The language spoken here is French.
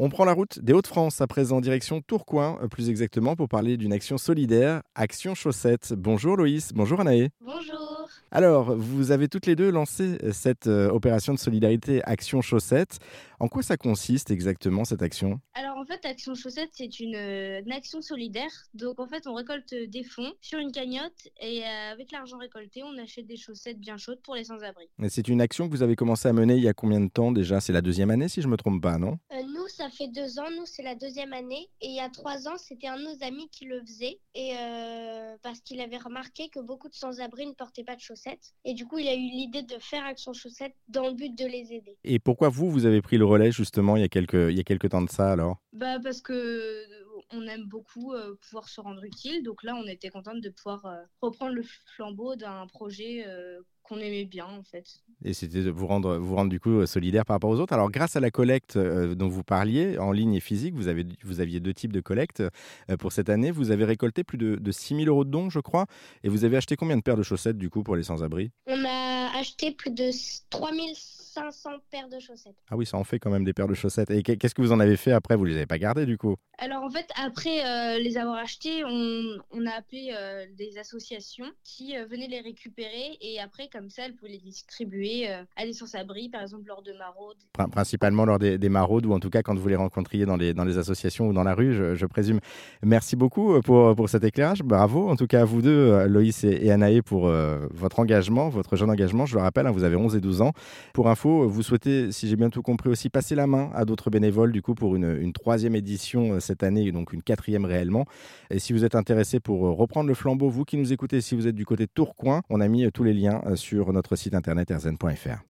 On prend la route des Hauts-de-France à présent, direction Tourcoing, euh, plus exactement pour parler d'une action solidaire, Action Chaussette. Bonjour Loïs, bonjour Anaë. Bonjour. Alors, vous avez toutes les deux lancé euh, cette euh, opération de solidarité Action Chaussette. En quoi ça consiste exactement cette action? Alors en fait, Action Chaussette, c'est une, une, action solidaire. Donc en fait, on récolte des fonds sur une cagnotte et avec l'argent récolté, on achète des chaussettes bien chaudes pour les sans-abri. C'est une action que vous avez commencé à mener il y a combien de temps déjà? C'est la deuxième année si je ne me trompe pas, non? Euh, Nous, ça fait deux ans. Nous, c'est la deuxième année. Et il y a trois ans, c'était un de nos amis qui le faisait. Et euh, parce qu'il avait remarqué que beaucoup de sans-abri ne portaient pas de chaussettes. Et du coup, il a eu l'idée de faire Action Chaussettes dans le but de les aider. Et pourquoi vous, vous avez pris le relais justement il y a quelques, il y a quelques temps de ça alors? Bah Parce que on aime beaucoup euh, pouvoir se rendre utile. Donc là, on était contente de pouvoir euh, reprendre le flambeau d'un projet euh, qu'on aimait bien en fait. Et c'était de vous rendre, vous rendre du coup solidaire par rapport aux autres. Alors grâce à la collecte dont vous parliez, en ligne et physique, vous, avez, vous aviez deux types de collectes pour cette année. Vous avez récolté plus de, de 6 000 euros de dons, je crois. Et vous avez acheté combien de paires de chaussettes du coup pour les sans-abri? On a acheté plus de 3 500 paires de chaussettes. Ah oui, ça en fait quand même des paires de chaussettes. Et qu'est-ce que vous en avez fait après? Vous les avez pas gardées du coup? Alors en fait, après euh, les avoir achetées, on, a appelé euh, des associations qui euh, venaient les récupérer et après, comme ça, elles pouvaient les distribuer à des sans-abri, par exemple lors de maraudes. Principalement lors des, des, maraudes ou en tout cas quand vous les rencontriez dans les, dans les associations ou dans la rue, je, présume. Merci beaucoup pour, pour cet éclairage. Bravo en tout cas à vous deux, Loïs et, et Anaï, pour votre engagement, votre jeune engagement. Je le rappelle, hein, vous avez 11 et 12 ans. Pour info, vous souhaitez, si j'ai bien tout compris, aussi passer la main à d'autres bénévoles, du coup, pour une, troisième édition cette année, donc une quatrième réellement. Et si vous êtes intéressé pour euh, reprendre le flambeau, vous qui nous écoutez, si vous êtes du côté Tourcoing, on a mis euh, tous les liens sur notre site internet erzen.fr.